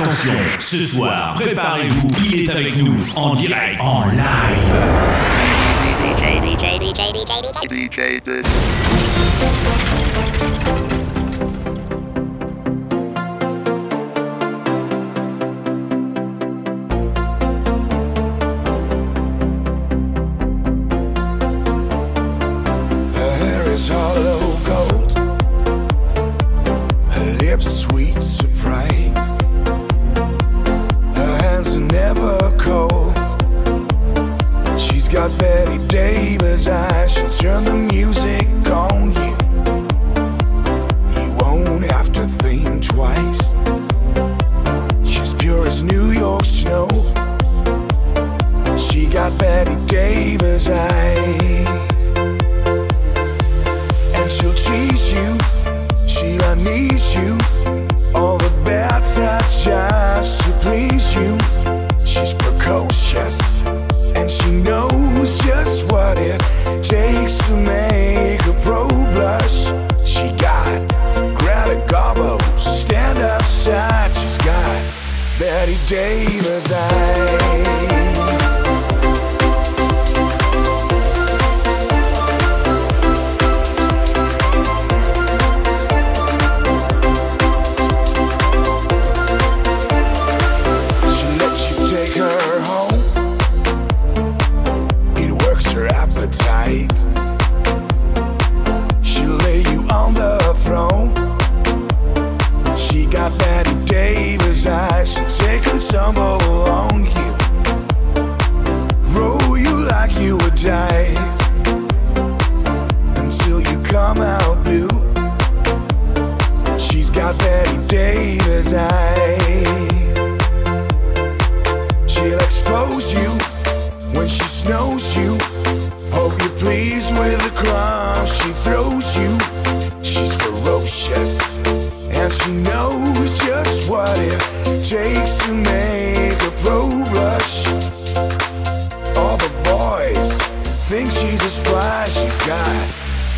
Attention, ce soir, préparez-vous, il est avec nous en direct, en live.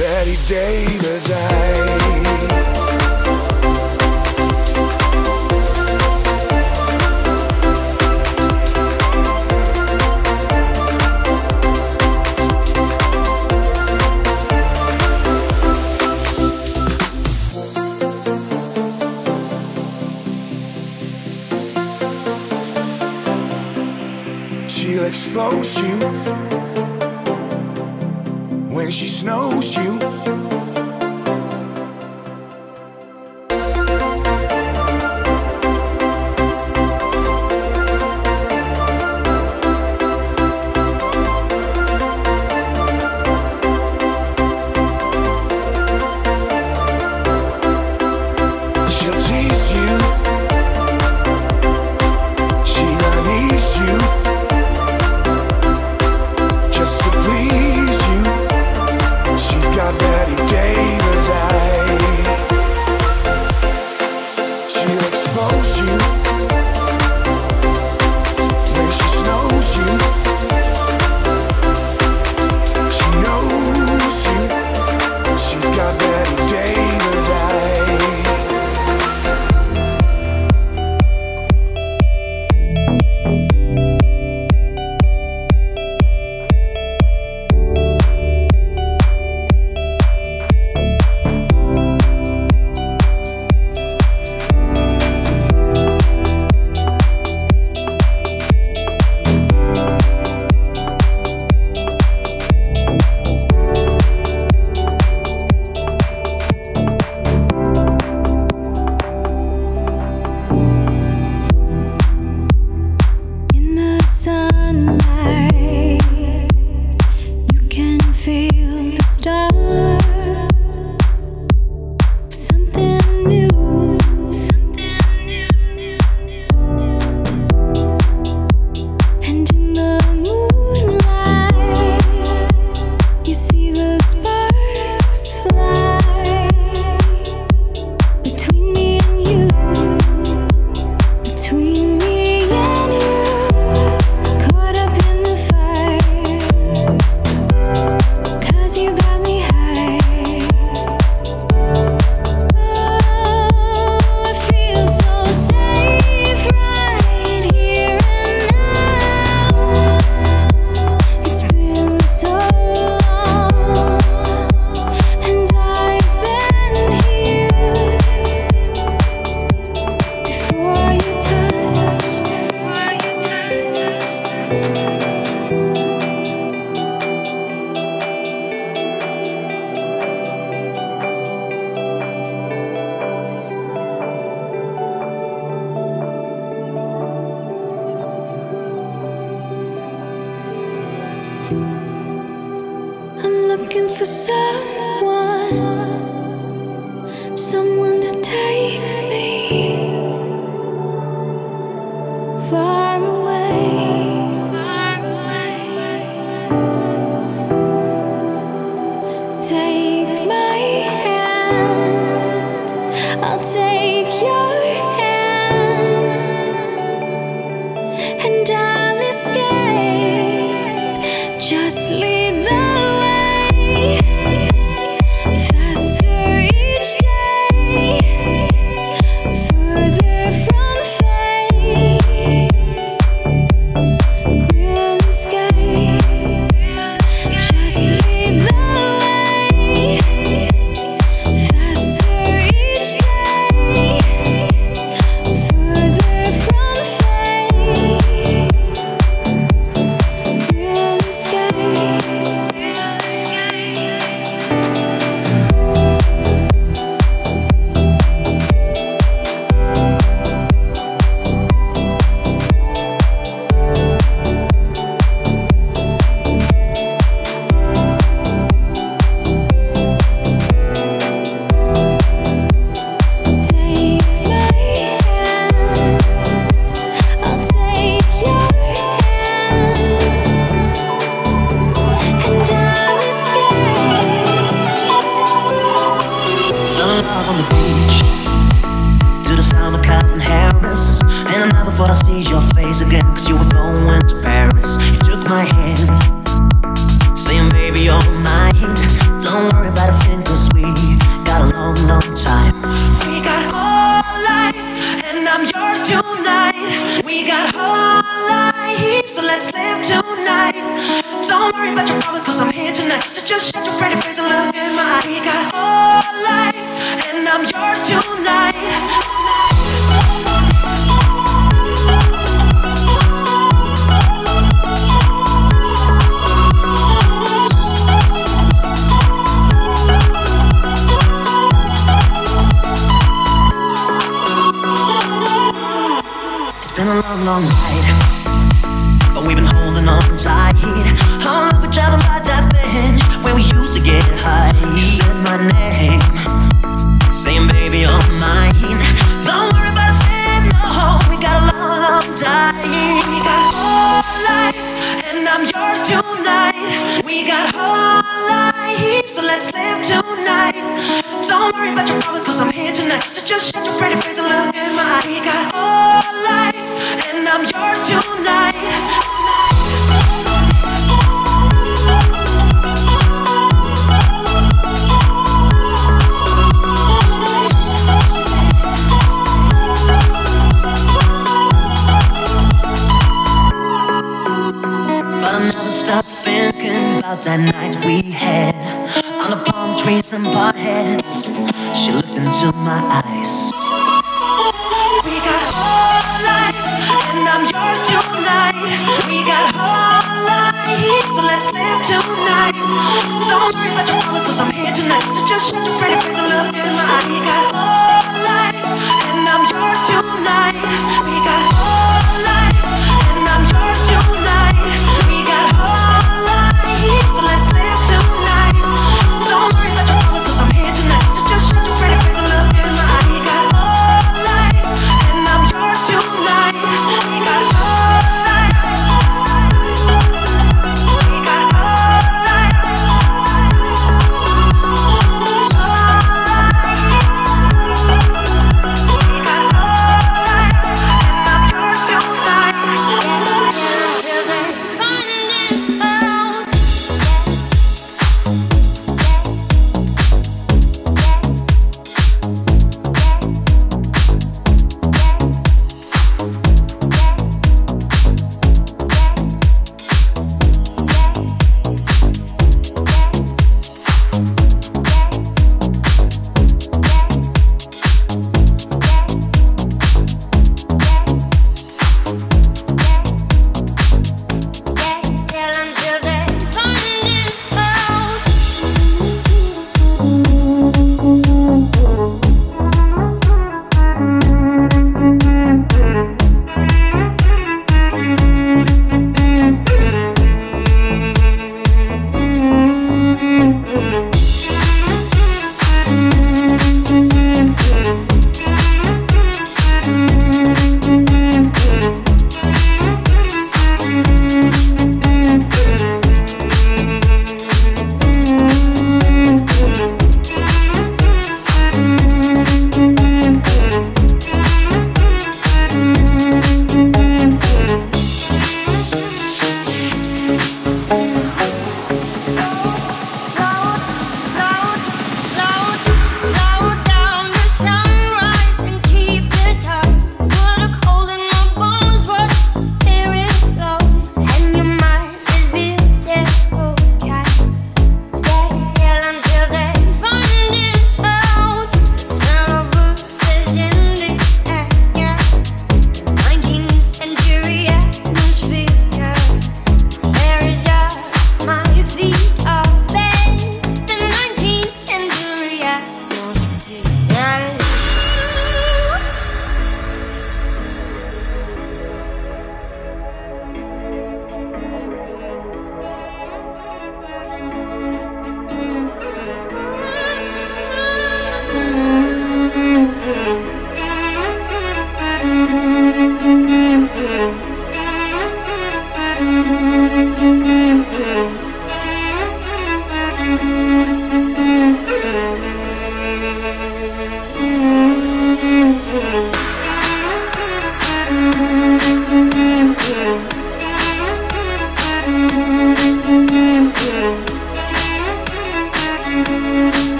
Bette Davis eyes.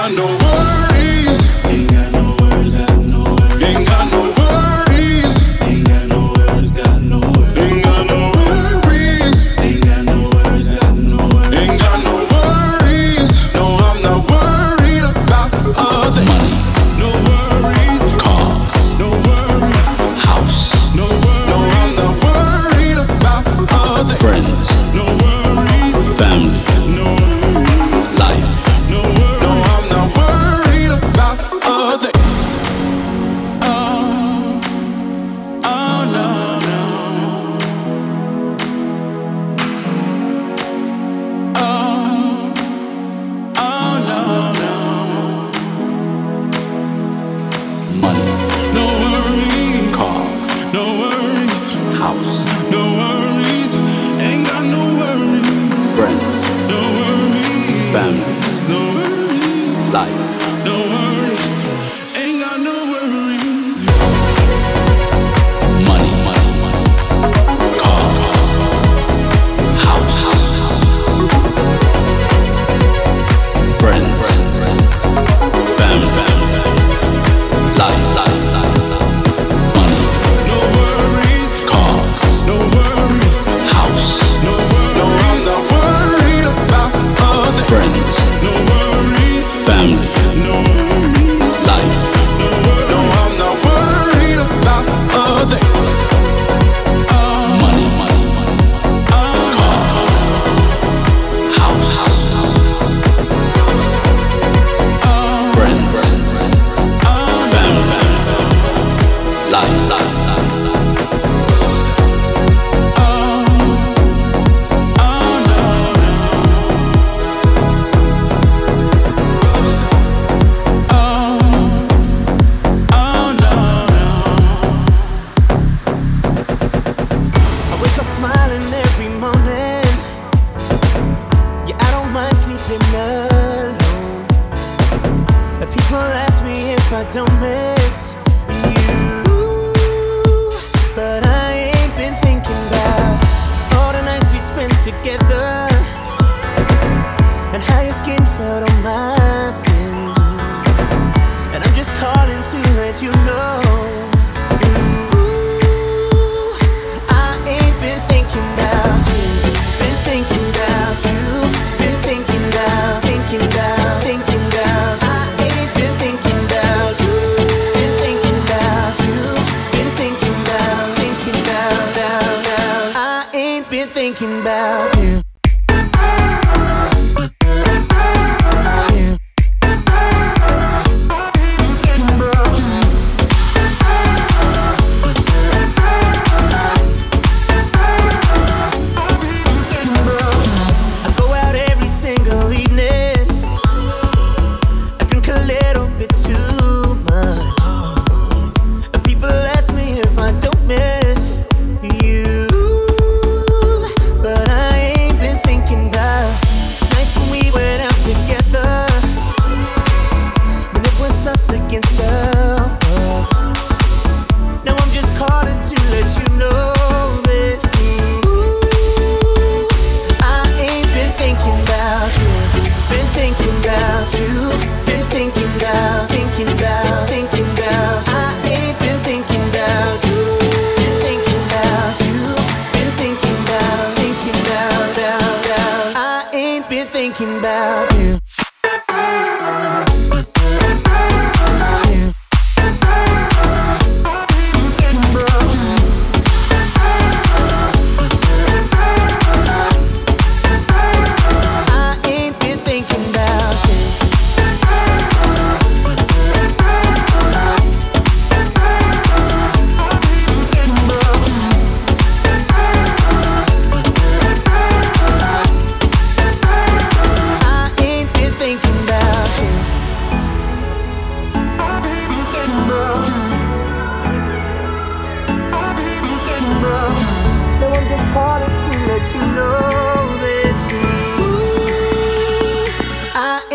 I know. one.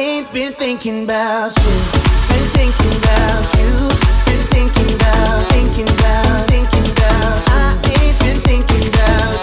ain't been thinking about you. Been thinking about you. Been thinking about, thinking about, thinking about. You. I ain't been thinking about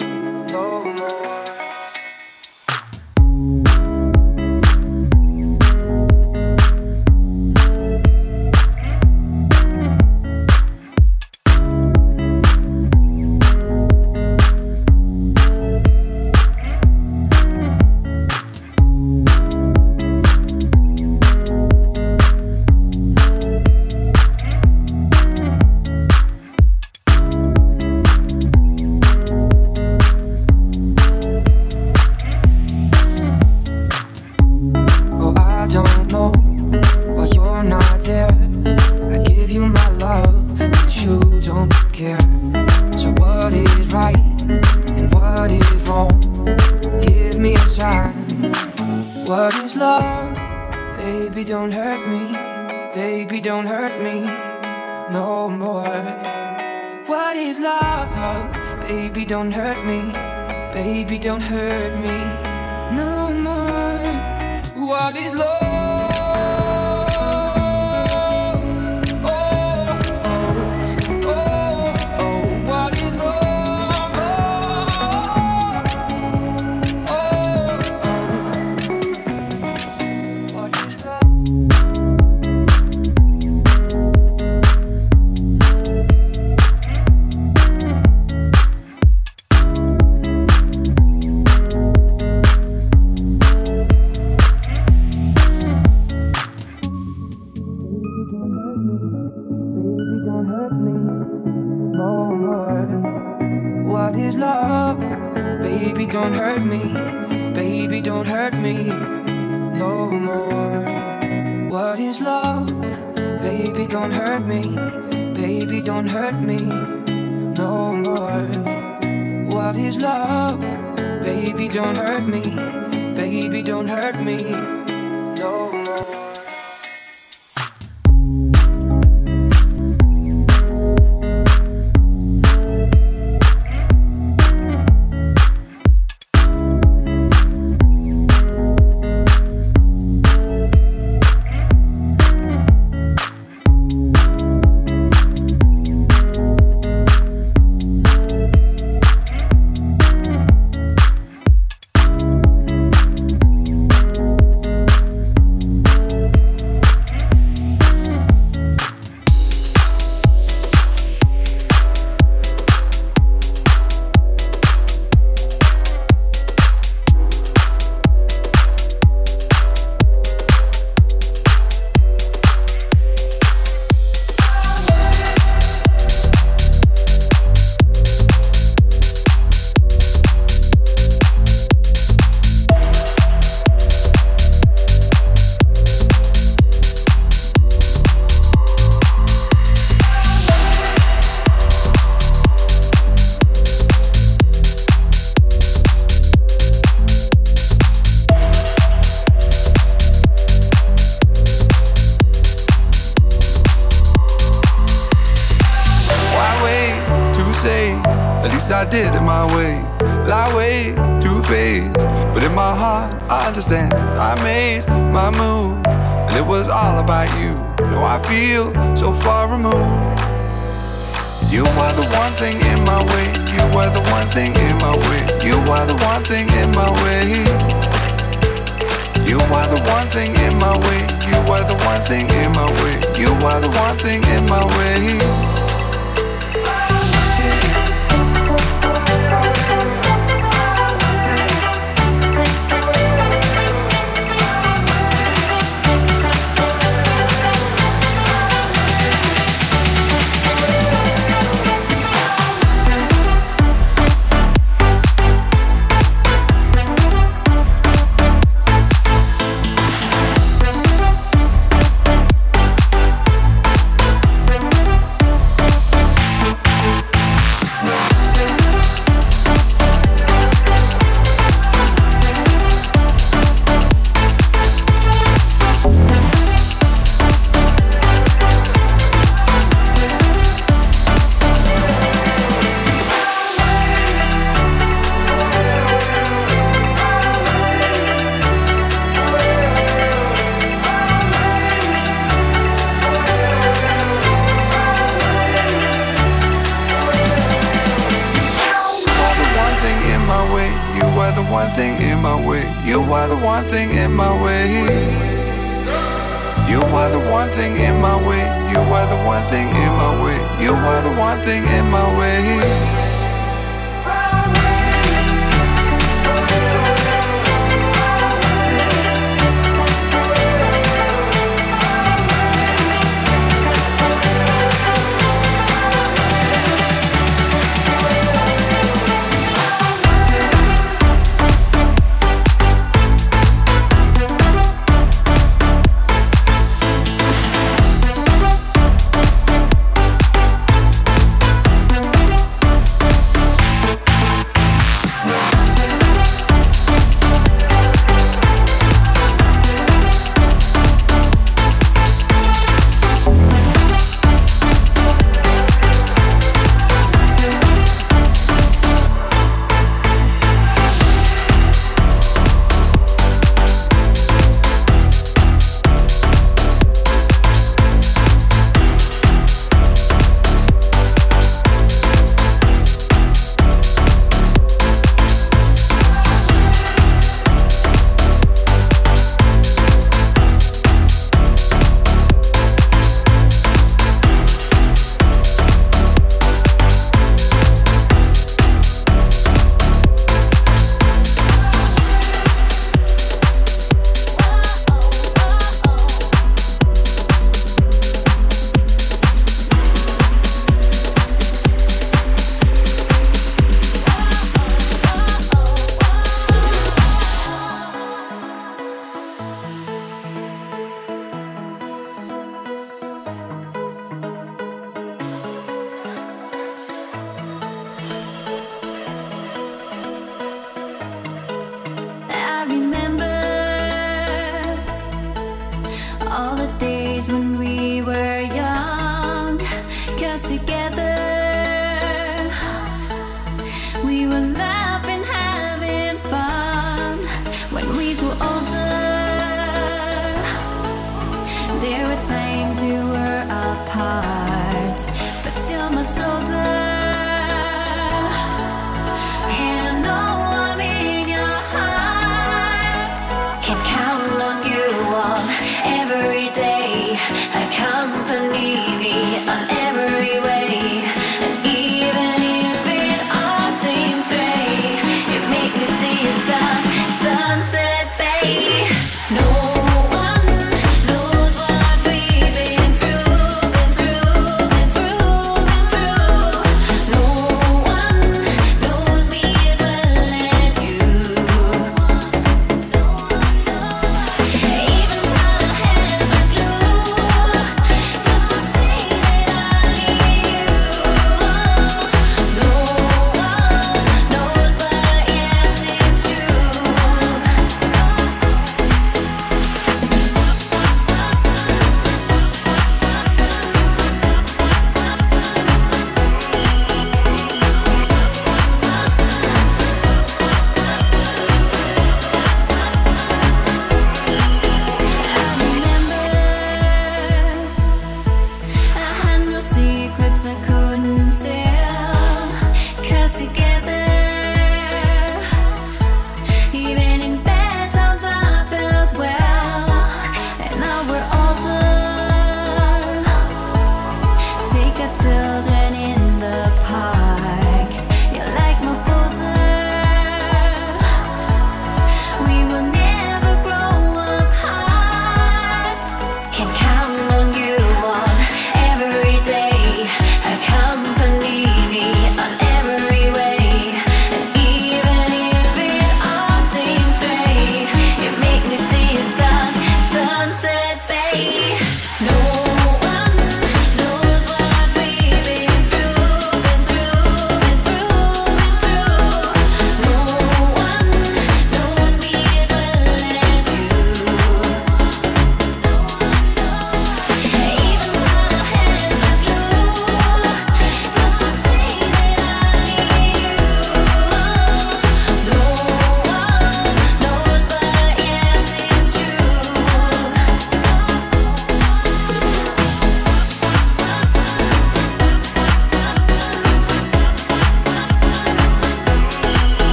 No.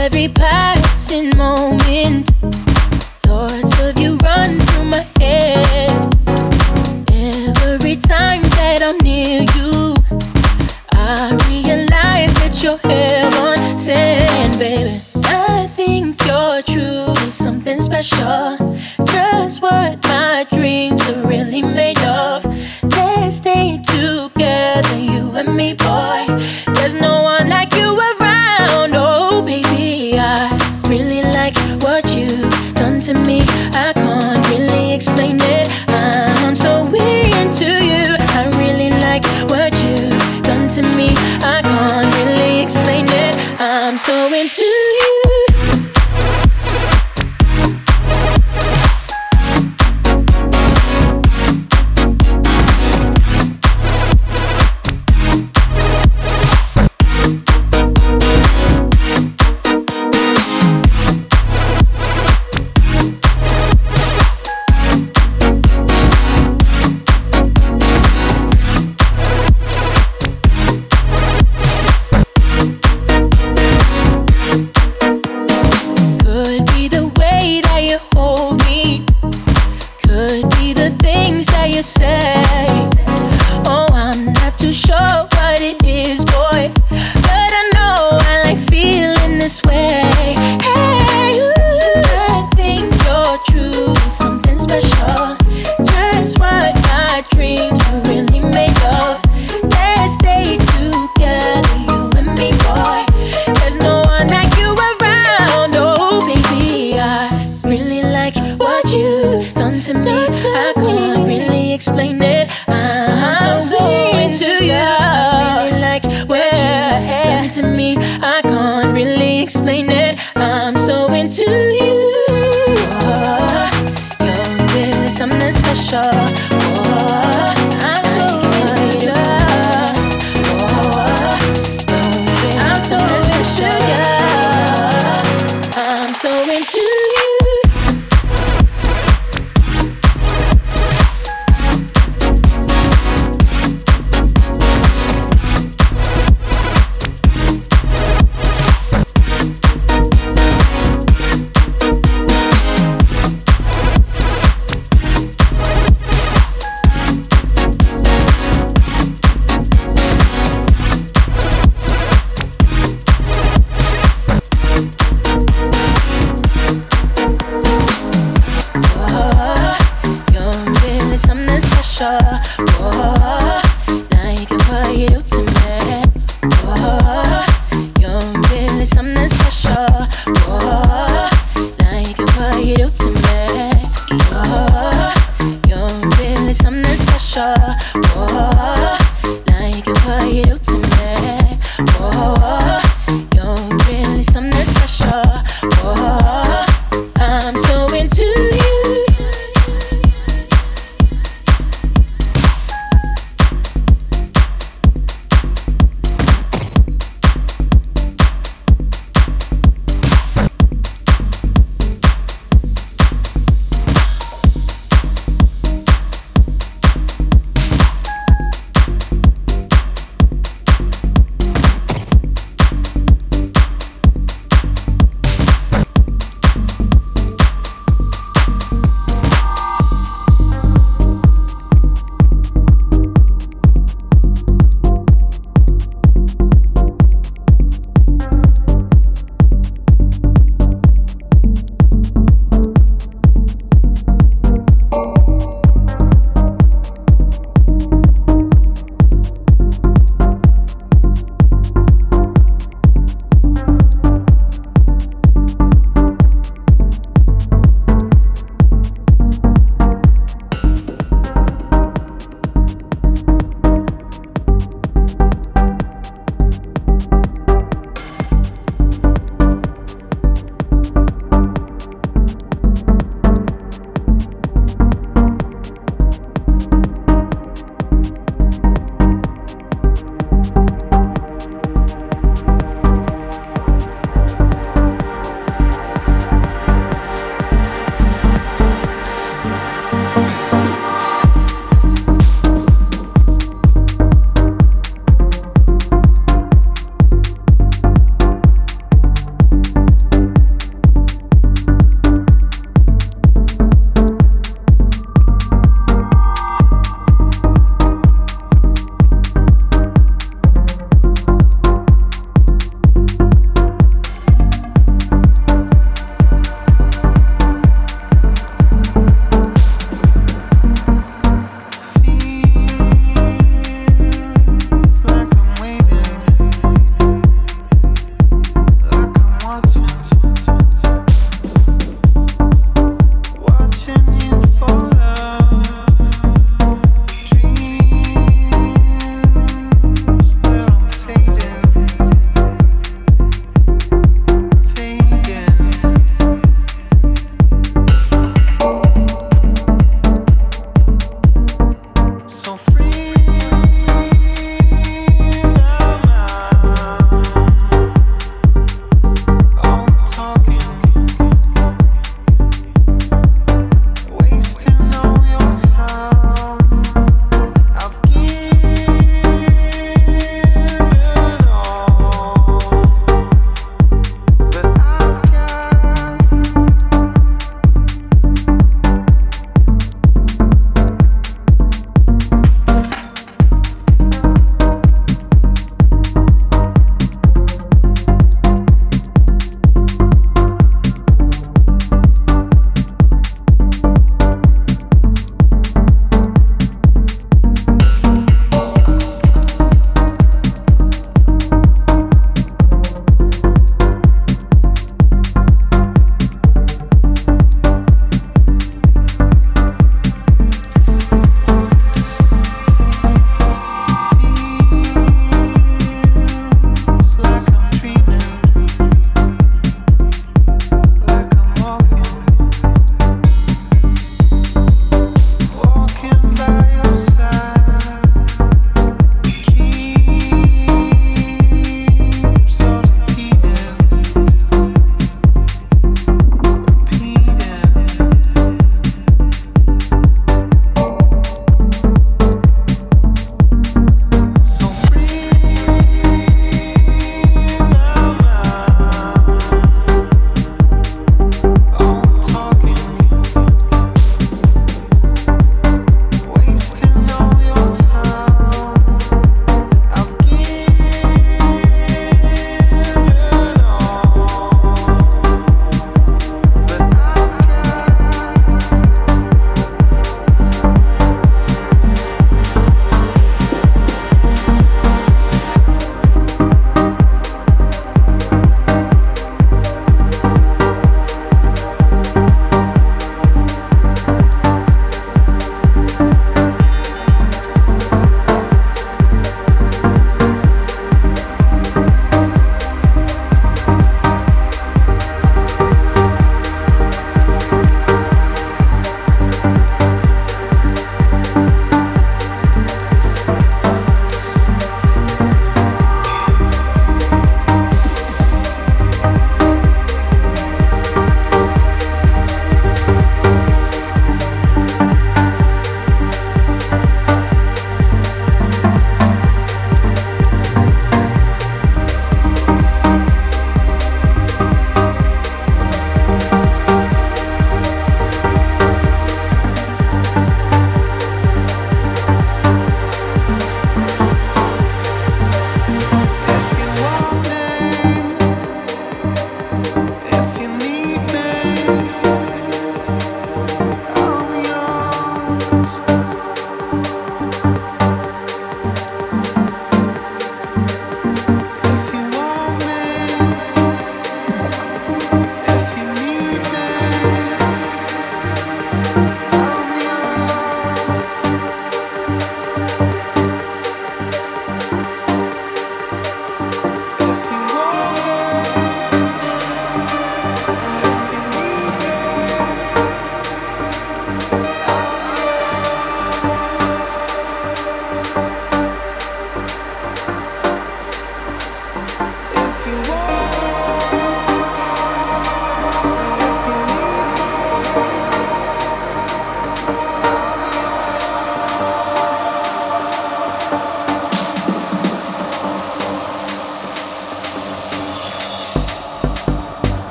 every passing moment.